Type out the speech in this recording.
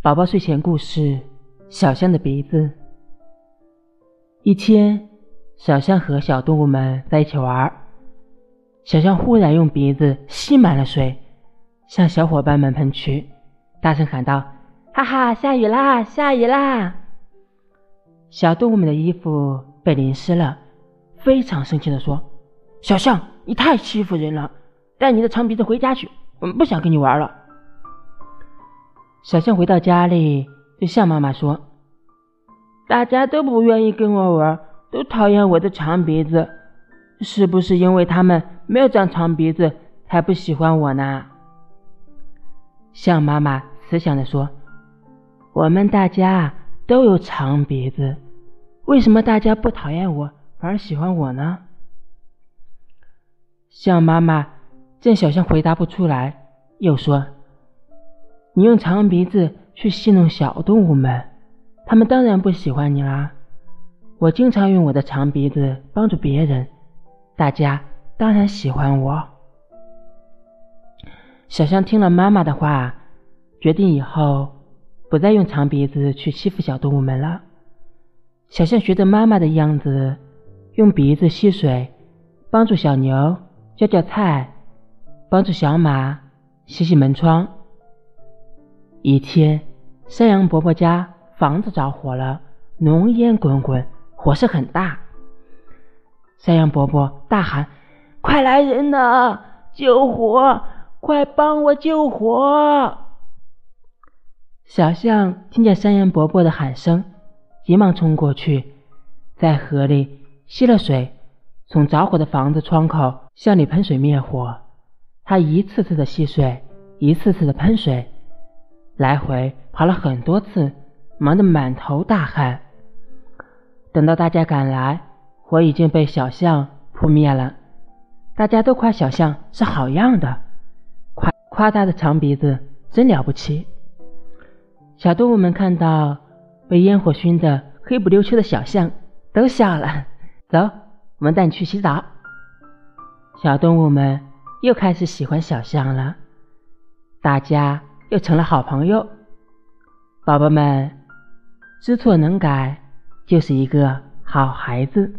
宝宝睡前故事：小象的鼻子。一天，小象和小动物们在一起玩，小象忽然用鼻子吸满了水，向小伙伴们喷去，大声喊道：“哈哈，下雨啦，下雨啦！”小动物们的衣服被淋湿了，非常生气地说：“小象，你太欺负人了，带你的长鼻子回家去，我们不想跟你玩了。”小象回到家里，对象妈妈说：“大家都不愿意跟我玩，都讨厌我的长鼻子，是不是因为他们没有长长鼻子才不喜欢我呢？”象妈妈慈祥地说：“我们大家都有长鼻子，为什么大家不讨厌我，反而喜欢我呢？”象妈妈见小象回答不出来，又说。你用长鼻子去戏弄小动物们，他们当然不喜欢你啦。我经常用我的长鼻子帮助别人，大家当然喜欢我。小象听了妈妈的话，决定以后不再用长鼻子去欺负小动物们了。小象学着妈妈的样子，用鼻子吸水，帮助小牛浇浇菜，帮助小马洗洗门窗。一天，山羊伯伯家房子着火了，浓烟滚滚，火势很大。山羊伯伯大喊：“快来人呐，救火！快帮我救火！”小象听见山羊伯伯的喊声，急忙冲过去，在河里吸了水，从着火的房子窗口向里喷水灭火。它一次次的吸水，一次次的喷水。来回跑了很多次，忙得满头大汗。等到大家赶来，火已经被小象扑灭了。大家都夸小象是好样的，夸夸它的长鼻子真了不起。小动物们看到被烟火熏得黑不溜秋的小象，都笑了。走，我们带你去洗澡。小动物们又开始喜欢小象了。大家。又成了好朋友，宝宝们，知错能改就是一个好孩子。